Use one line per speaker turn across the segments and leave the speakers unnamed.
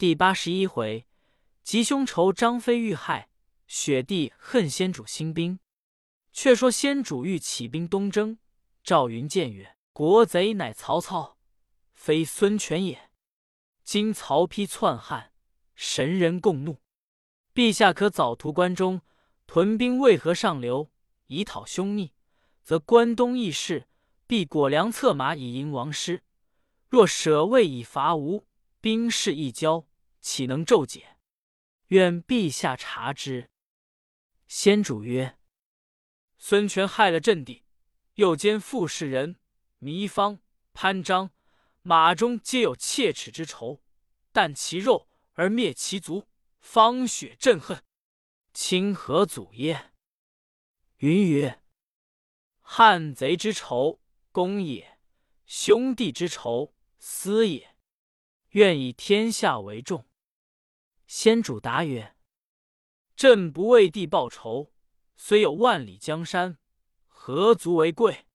第八十一回，吉凶仇张飞遇害，雪帝恨先主兴兵。却说先主欲起兵东征，赵云见曰：“国贼乃曹操，非孙权也。今曹丕篡汉，神人共怒。陛下可早图关中，屯兵渭河上流，以讨凶逆。则关东义士必裹粮策马以迎王师。若舍魏以伐吴，兵势一交，岂能骤解？愿陛下察之。”先主曰。孙权害了阵地，又兼傅士仁、糜芳、潘璋，马中皆有切齿之仇。啖其肉而灭其族，方雪朕恨，卿何祖耶？云曰：汉贼之仇，公也；兄弟之仇，私也。愿以天下为重。先主答曰：朕不为帝报仇。虽有万里江山，何足为贵？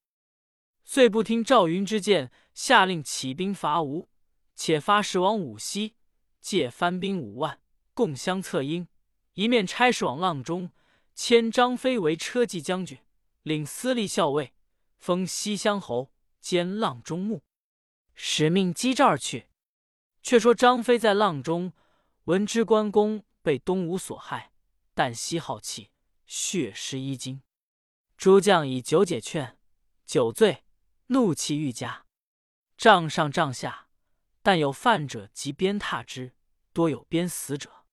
遂不听赵云之见，下令起兵伐吴。且发使往武溪，借番兵五万，共相策应。一面差使往阆中，迁张飞为车骑将军，领司隶校尉，封西乡侯，兼阆中牧。使命击赵而去。却说张飞在阆中，闻知关公被东吴所害，旦夕好气。血湿衣襟，诸将以酒解劝，酒醉，怒气愈加。帐上帐下，但有犯者及鞭挞之，多有鞭死者。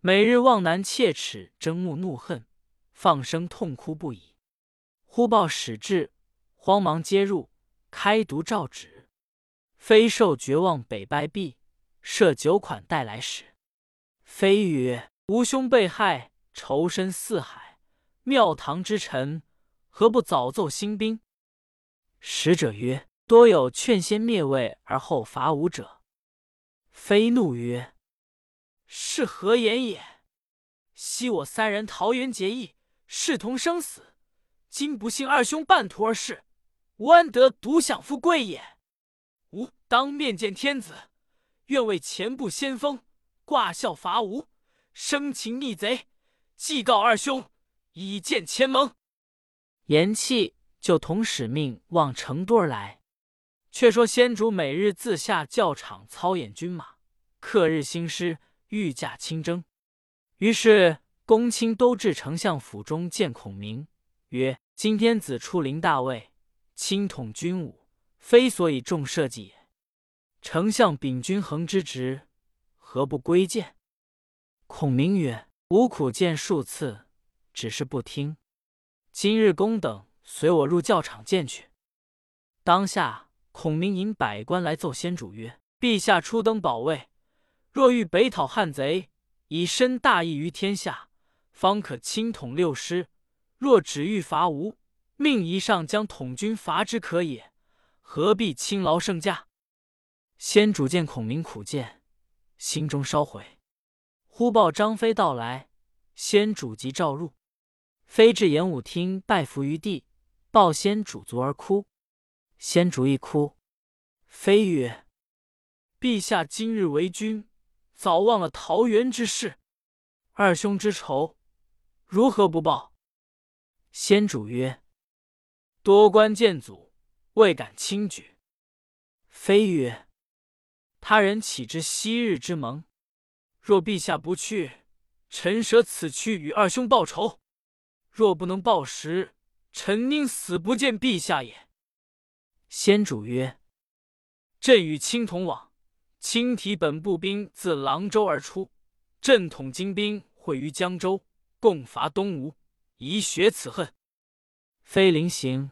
每日望南切齿，睁目怒恨，放声痛哭不已。忽报使至，慌忙接入，开读诏旨。非受绝望，北拜毕，设酒款待来使。飞曰：“吾兄被害。”仇深似海，庙堂之臣何不早奏兴兵？使者曰：“多有劝先灭魏而后伐吴者。”非怒曰：“是何言也？昔我三人桃园结义，视同生死。今不幸二兄半途而逝，吾安得独享富贵也？吾当面见天子，愿为前部先锋，挂孝伐吴，生擒逆贼。”祭告二兄，以见前盟。言气，就同使命往成都而来。却说先主每日自下教场操演军马，刻日兴师，御驾亲征。于是公卿都至丞相府中见孔明，曰：“今天子出临大位，亲统军武，非所以重社稷也。丞相秉君衡之职，何不归见？”孔明曰。吾苦谏数次，只是不听。今日公等随我入教场见去。当下，孔明引百官来奏先主曰：“陛下初登宝位，若欲北讨汉贼，以身大义于天下，方可亲统六师；若只欲伐吴，命一上将统军伐之可也，何必轻劳圣驾？”先主见孔明苦谏，心中烧毁。忽报张飞到来，先主即召入。飞至演武厅拜伏于地，抱先主足而哭。先主一哭。飞曰：“陛下今日为君，早忘了桃园之事，二兄之仇，如何不报？”先主曰：“多官见阻，未敢轻举。”飞曰：“他人岂知昔日之盟？”若陛下不去，臣舍此去与二兄报仇；若不能报时，臣宁死不见陛下也。先主曰：“朕与卿同往，卿提本部兵自郎州而出，朕统精兵会于江州，共伐东吴，以雪此恨。”飞临行，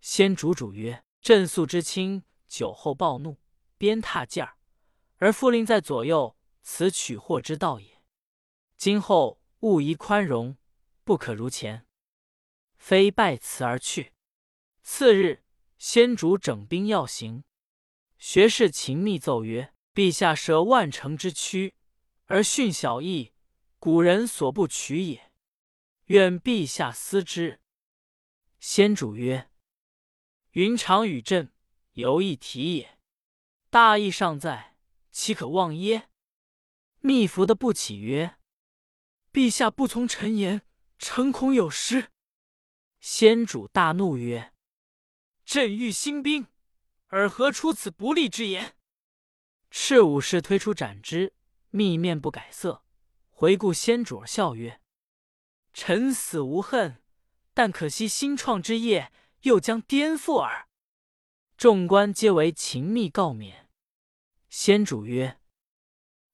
先主主曰：“朕素知卿酒后暴怒，鞭挞劲儿，而复令在左右。”此取祸之道也。今后勿宜宽容，不可如前。非拜辞而去。次日，先主整兵要行，学士秦密奏曰：“陛下舍万乘之躯，而训小义，古人所不取也。愿陛下思之。”先主曰：“云长与朕犹一提也，大义尚在，岂可忘耶？”密服的不起曰：“陛下不从臣言，臣恐有失。”先主大怒曰：“朕欲兴兵，尔何出此不利之言？”赤武士推出斩之，密面不改色，回顾先主而笑曰：“臣死无恨，但可惜新创之业又将颠覆耳。”众官皆为秦密告免。先主曰：“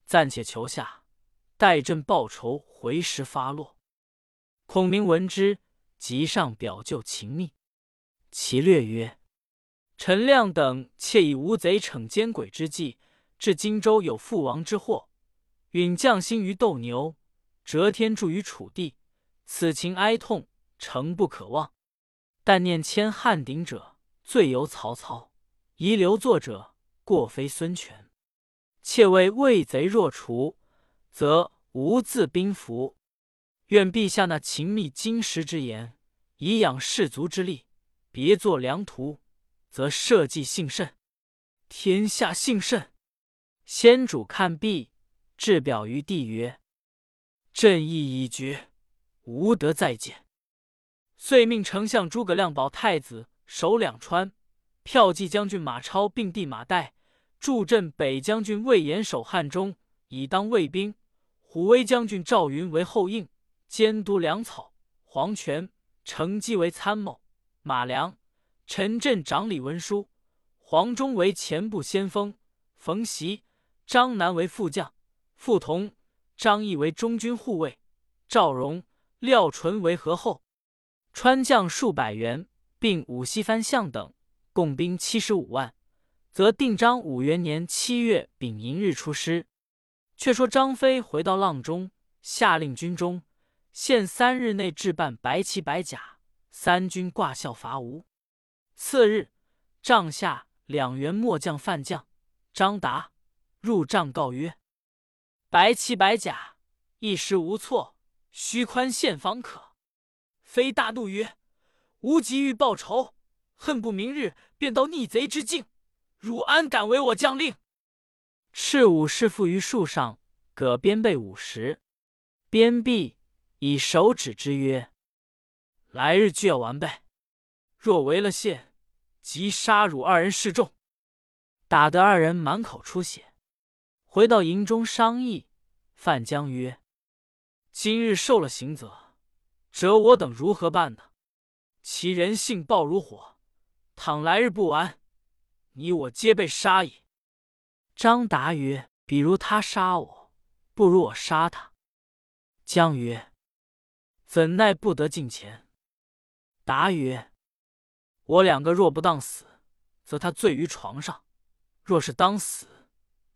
暂且求下，待朕报仇回时发落。”孔明闻之，即上表救秦密。其略曰：“陈亮等窃以无贼逞奸诡之计，至荆州有父王之祸，允将心于斗牛，折天助于楚地，此情哀痛，诚不可忘。但念迁汉鼎者，罪由曹操；遗留作者，过非孙权。”窃为魏贼若除，则无自兵符。愿陛下那秦密金石之言，以养士卒之力，别作良图，则社稷幸甚，天下幸甚。先主看毕，置表于地曰：“朕意已决，无得再见。”遂命丞相诸葛亮保太子守两川，骠骑将军马超并弟马岱。助镇北将军魏延守汉中，以当卫兵；虎威将军赵云为后应，监督粮草；黄权、程基为参谋；马良、陈震掌理文书；黄忠为前部先锋；冯习、张南为副将；傅同、张翼为中军护卫；赵荣、廖纯为合后；川将数百员，并五西番相等，共兵七十五万。则定章五元年七月丙寅日出师。却说张飞回到阆中，下令军中限三日内置办白旗白甲，三军挂孝伐吴。次日，帐下两员末将范将张达入帐告曰：“白旗白甲一时无措，须宽限方可。”飞大怒曰：“吾急欲报仇，恨不明日便到逆贼之境。”汝安敢为我将令？赤武士缚于树上，葛鞭备五十。鞭毕，以手指之曰：“来日俱要完备。若违了宪，即杀汝二人示众。”打得二人满口出血。回到营中商议，范将曰：“今日受了刑责，折我等如何办呢？其人性暴如火，倘来日不完。”你我皆被杀矣。张达曰：“比如他杀我，不如我杀他。”姜曰：“怎奈不得近前？”答曰：“我两个若不当死，则他醉于床上；若是当死，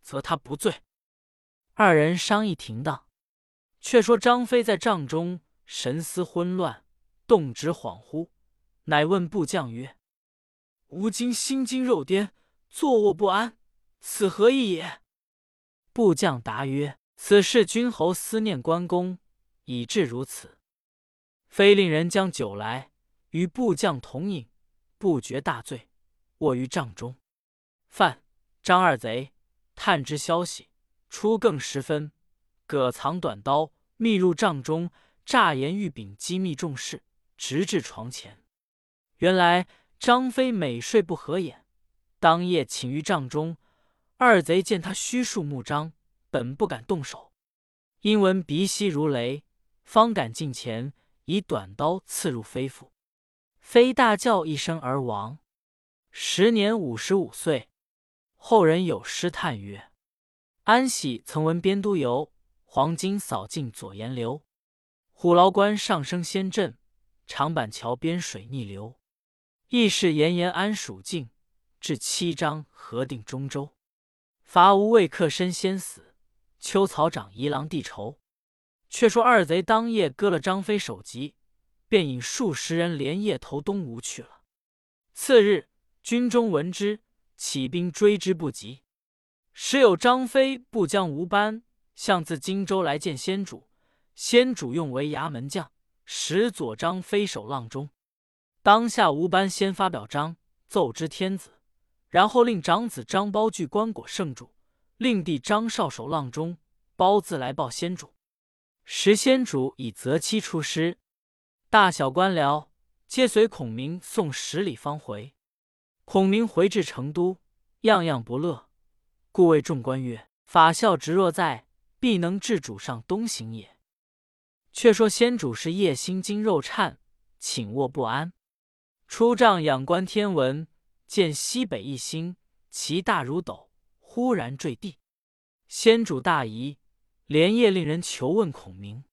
则他不醉。”二人商议停当。却说张飞在帐中神思昏乱，动止恍惚，乃问部将曰：吾今心惊肉颠，坐卧不安，此何意也？部将答曰：“此事君侯思念关公，以致如此。”非令人将酒来，与部将同饮，不觉大醉，卧于帐中。范、张二贼探知消息，初更时分，葛藏短刀，密入帐中，诈言欲禀机密重事，直至床前。原来。张飞每睡不合眼，当夜寝于帐中。二贼见他虚数目张，本不敢动手，因闻鼻息如雷，方敢近前，以短刀刺入飞腹。飞大叫一声而亡。时年五十五岁。后人有诗叹曰：“安喜曾闻边都游，黄金扫尽左岩流。虎牢关上升仙阵，长板桥边水逆流。”义士炎炎安蜀境，至七章何定中州？伐吴未克身先死，秋草长夷郎弟仇。却说二贼当夜割了张飞首级，便引数十人连夜投东吴去了。次日，军中闻之，起兵追之不及。时有张飞不将吴班向自荆州来见先主，先主用为衙门将，使左张飞守阆中。当下吴班先发表章，奏知天子，然后令长子张苞据棺椁圣主，令弟张绍守阆中，褒自来报先主。时先主已择期出师，大小官僚皆随孔明送十里方回。孔明回至成都，样样不乐，故谓众官曰：“法孝直若在，必能治主上东行也。”却说先主是夜心惊肉颤，寝卧不安，出帐仰观天文，见西北一星，其大如斗，忽然坠地。先主大疑，连夜令人求问孔明。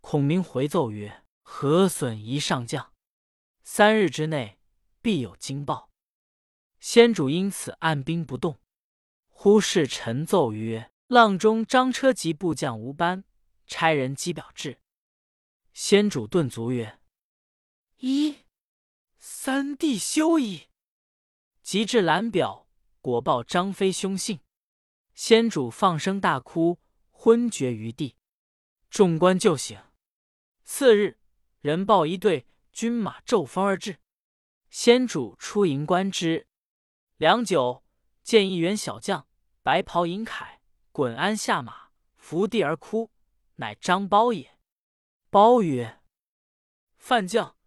孔明回奏曰：“何损一上将，三日之内必有惊报。”先主因此按兵不动。忽视臣奏曰：“阆中张车骑部将吴班差人击表至。”先主顿足曰：“一三弟休矣。”及至览表，果报张飞凶信。先主放声大哭，昏厥于地。众官救醒。次日，人报一队军马骤风而至。先主出营观之，良久，见一员小将，白袍银铠，滚鞍下马，伏地而哭，乃张苞也。苞曰：“范将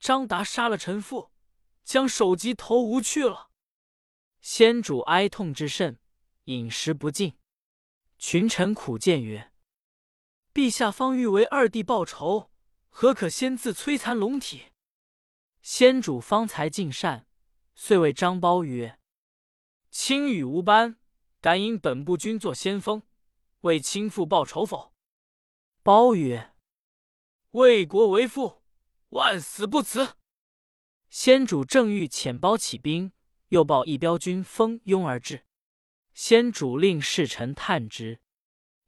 张达杀了臣父，将首级头无去了。”先主哀痛之甚，饮食不进。群臣苦谏曰：“陛下方欲为二弟报仇，何可先自摧残龙体？”先主方才尽善，遂谓张苞曰：“卿与吴班，敢引本部军作先锋，为亲父报仇否？”包曰：为国为父，万死不辞。先主正欲遣包起兵，又报一彪军蜂拥而至。先主令侍臣探之，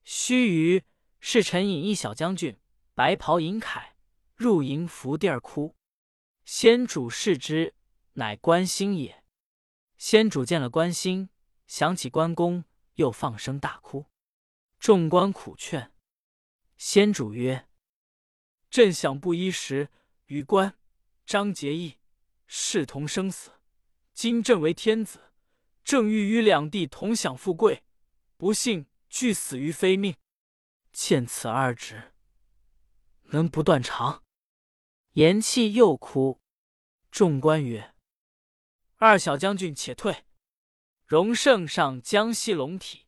须臾，侍臣引一小将军，白袍银铠，入营伏地而哭。先主视之，乃关兴也。先主见了关兴，想起关公，又放声大哭。众官苦劝，先主曰。朕想不一时，与关张结义，视同生死。今朕为天子，正欲与两地同享富贵，不幸俱死于非命。见此二旨，能不断肠？言讫，又哭。众官曰：“二小将军且退，荣圣上江西龙体。”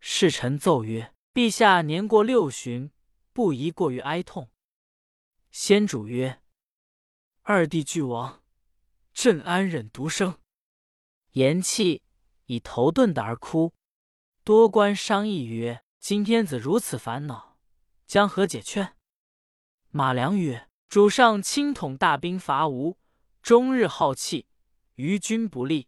侍臣奏曰：“陛下年过六旬，不宜过于哀痛。”先主曰：“二弟俱亡，朕安忍独生？”言气，以头顿的而哭。多官商议曰：“今天子如此烦恼，将何解劝？”马良曰：“主上亲统大兵伐吴，终日好气，于军不利。”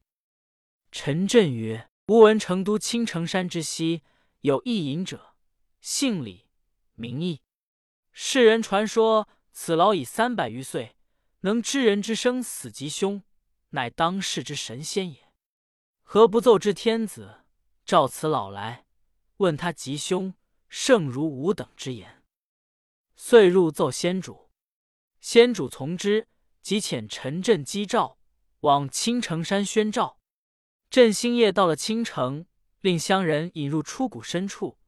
陈震曰：“吾闻成都青城山之西有一隐者，姓李，名义。世人传说。”此老已三百余岁，能知人之生死吉凶，乃当世之神仙也。何不奏知天子，召此老来，问他吉凶，胜如吾等之言。遂入奏先主，先主从之，即遣陈震击诏，往青城山宣诏。朕星夜到了青城，令乡人引入出谷深处，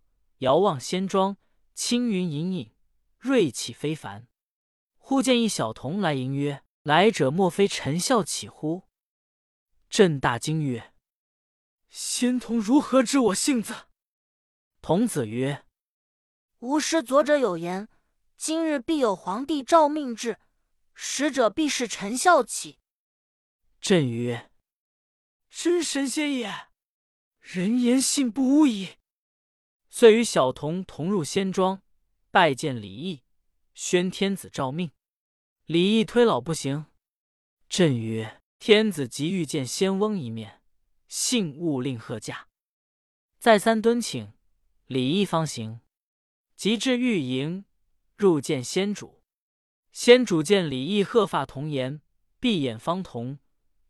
遥望仙庄，青云隐隐，瑞气非凡。忽见一小童来迎曰：“来者莫非陈孝启乎？”朕大惊曰：“仙童如何知我性子？”童子曰：“
吾师左者有言，今日必有皇帝诏命至，使者必是陈孝启。”
朕曰：“真神仙也，人言信不无矣。”遂与小童同入仙庄，拜见李毅，宣天子诏命。李毅推老不行，朕曰：“天子急欲见仙翁一面，幸勿令贺驾。”再三敦请，李毅方行。及至御营，入见先主。先主见李毅鹤发童颜，闭眼方瞳，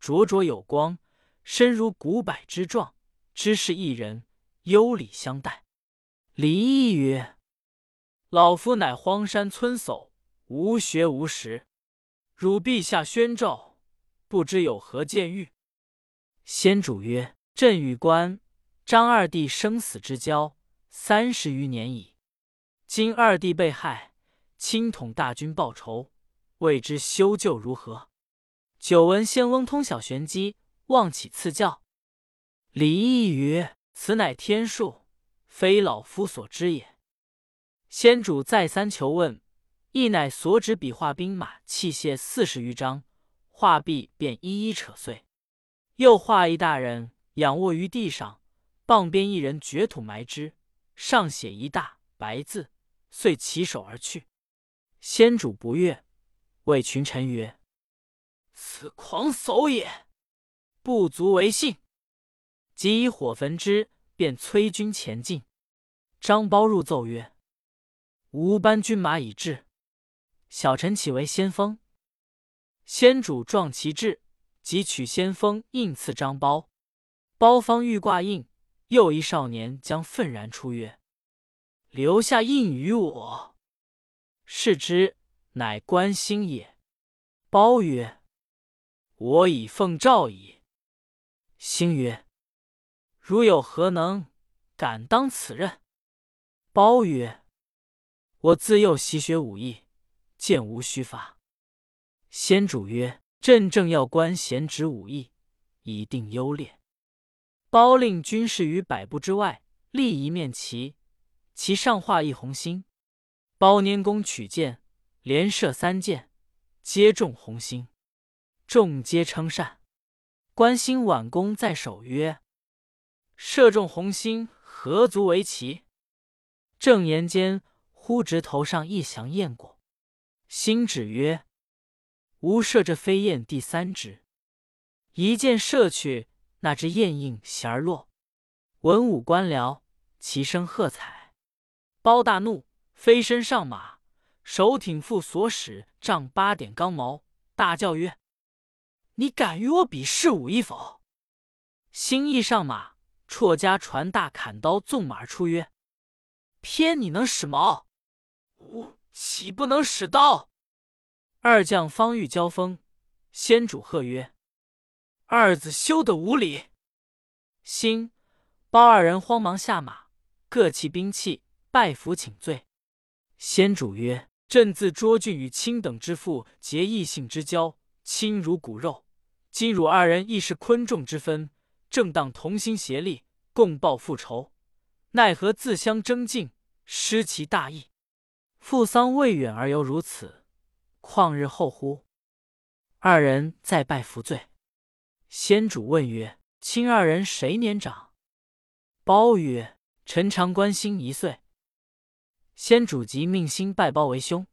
灼灼有光，身如古柏之状，知是一人，优礼相待。李毅曰：“老夫乃荒山村叟，无学无识。”汝陛下宣诏，不知有何见谕？先主曰：“朕与关张二弟生死之交，三十余年矣。今二弟被害，亲统大军报仇，未知修旧如何？久闻仙翁通晓玄机，望起赐教。李义曰：“此乃天数，非老夫所知也。”先主再三求问，亦乃所指笔画兵马器械四十余张，画壁便一一扯碎。又画一大人仰卧于地上，傍边一人掘土埋之，上写一大白字，遂起手而去。先主不悦，谓群臣曰：“此狂叟也，不足为信。”即以火焚之，便催军前进。张苞入奏曰：“吾班军马已至，小臣岂为先锋？”先主壮其志，即取先锋印赐张苞。苞方欲挂印，又一少年将愤然出曰：“留下印于我。”视之，乃关兴也。苞曰：“我已奉诏矣。”兴曰：如有何能，敢当此任？包曰：“我自幼习学武艺，剑无虚发。”先主曰：“朕正要官贤侄武艺，以定优劣。”包令军士于百步之外立一面旗，旗上画一红星。包拈弓取箭，连射三箭，皆中红星，众皆称善。关兴挽弓在手曰：射中红星，何足为奇？正言间，忽直头上一翔雁过，星指曰：“吾射这飞燕第三只。”一箭射去，那只雁应弦而落。文武官僚齐声喝彩。包大怒，飞身上马，手挺父所使丈八点钢矛，大叫曰：“你敢与我比试武艺否？”星亦上马。绰家传大砍刀纵马出，曰：“偏你能使矛，吾岂不能使刀？”二将方欲交锋，先主喝曰：“二子休得无礼！”兴、包二人慌忙下马，各弃兵器，拜服请罪。先主曰：“朕自卓俊与卿等之父结异性之交，亲如骨肉。今汝二人亦是昆仲之分。”正当同心协力，共报复仇，奈何自相争竞，失其大义？父丧未远而犹如此，况日后乎？二人再拜服罪。先主问曰：“亲二人谁年长？”包曰：“臣长关心一岁。”先主即命兴拜包为兄，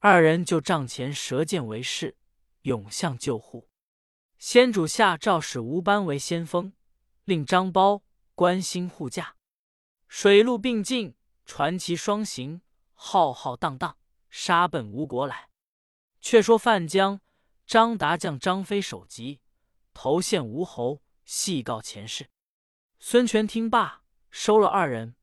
二人就帐前折剑为誓，永向救护。先主下诏使吴班为先锋，令张苞、关兴护驾，水陆并进，传奇双行，浩浩荡荡，杀奔吴国来。却说范江、张达将张飞首级，投献吴侯，细告前事。孙权听罢，收了二人，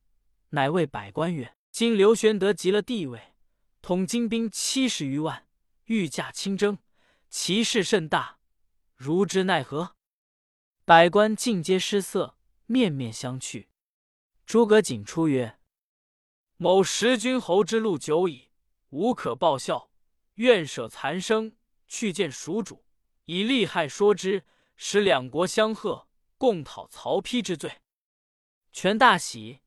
乃谓百官曰：“今刘玄德即了地位，统精兵七十余万，御驾亲征，其势甚大。”如之奈何？百官尽皆失色，面面相觑。诸葛瑾出曰：“某识君侯之路久矣，无可报效，愿舍残生，去见蜀主，以利害说之，使两国相和，共讨曹丕之罪。”权大喜，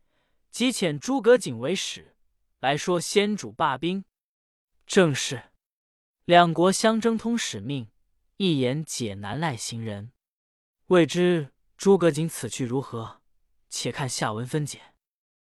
即遣诸葛瑾为使，来说先主罢兵。正是两国相争通使命。一言解难赖行人，未知诸葛瑾此去如何？且看下文分解。